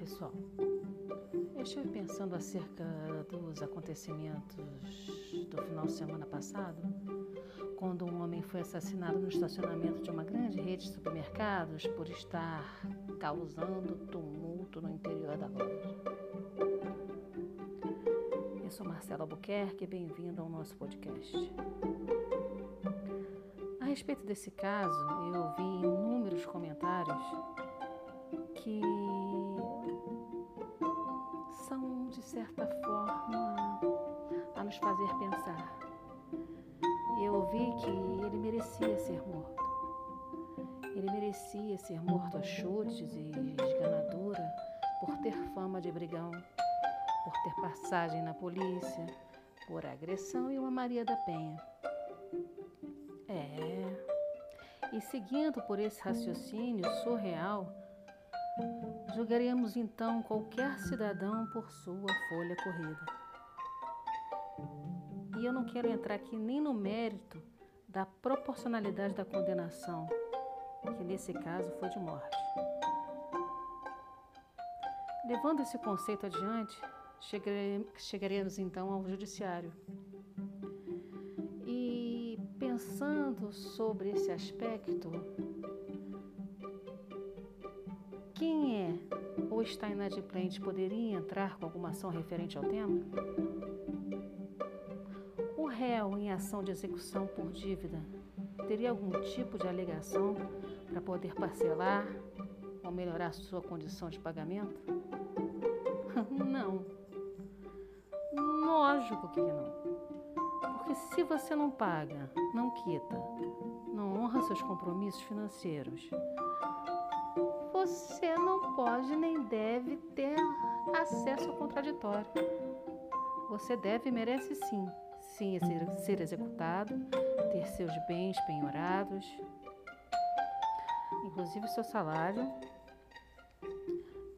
pessoal. Eu estive pensando acerca dos acontecimentos do final de semana passado, quando um homem foi assassinado no estacionamento de uma grande rede de supermercados por estar causando tumulto no interior da loja. Eu sou Marcela Albuquerque bem-vindo ao nosso podcast. A respeito desse caso, eu vi inúmeros comentários que certa forma, a nos fazer pensar. Eu vi que ele merecia ser morto. Ele merecia ser morto a chutes e esganadura por ter fama de brigão, por ter passagem na polícia, por agressão e uma Maria da Penha. É. E seguindo por esse raciocínio surreal, Julgaremos então qualquer cidadão por sua folha corrida. E eu não quero entrar aqui nem no mérito da proporcionalidade da condenação, que nesse caso foi de morte. Levando esse conceito adiante, chegaremos então ao judiciário. E pensando sobre esse aspecto, quem é ou está inadimplente poderia entrar com alguma ação referente ao tema? O réu em ação de execução por dívida teria algum tipo de alegação para poder parcelar ou melhorar sua condição de pagamento? Não. Lógico que não. Porque se você não paga, não quita, não honra seus compromissos financeiros, você não pode nem deve ter acesso ao contraditório. Você deve e merece sim, sim ser, ser executado, ter seus bens penhorados, inclusive seu salário,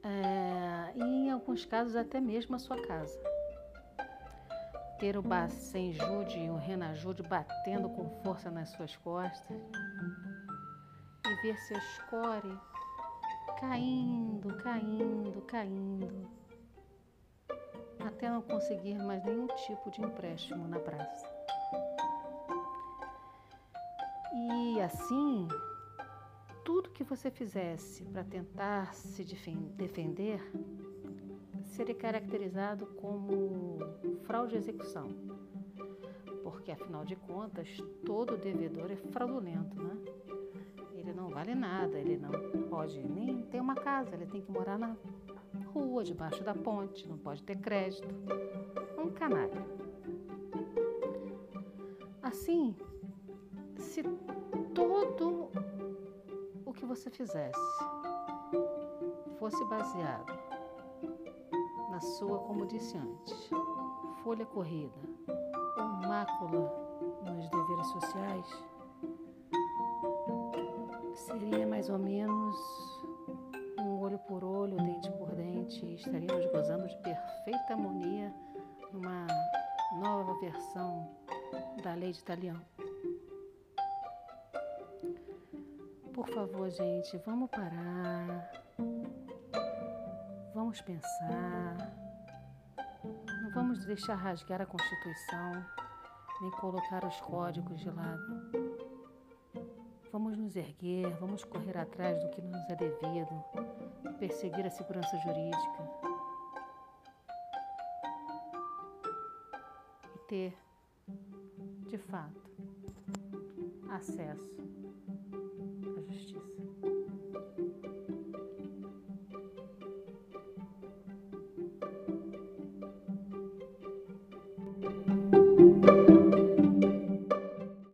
é, e em alguns casos até mesmo a sua casa. Ter o Bacenjude e o Renajude batendo com força nas suas costas e ver seu score caindo, caindo, caindo, até não conseguir mais nenhum tipo de empréstimo na praça. E assim, tudo que você fizesse para tentar se defender seria caracterizado como fraude de execução. Porque, afinal de contas, todo devedor é fraudulento, né? Ele não vale nada, ele não pode nem ter uma casa, ele tem que morar na rua, debaixo da ponte, não pode ter crédito. Um canalha. Assim, se todo o que você fizesse fosse baseado na sua, como disse antes, folha corrida ou mácula nos deveres sociais, seria mais ou menos um olho por olho, dente por dente, e estaríamos gozando de perfeita harmonia numa nova versão da lei de Italião. Por favor, gente, vamos parar. Vamos pensar. Não vamos deixar rasgar a Constituição, nem colocar os códigos de lado. Vamos nos erguer, vamos correr atrás do que nos é devido, perseguir a segurança jurídica e ter, de fato, acesso à justiça.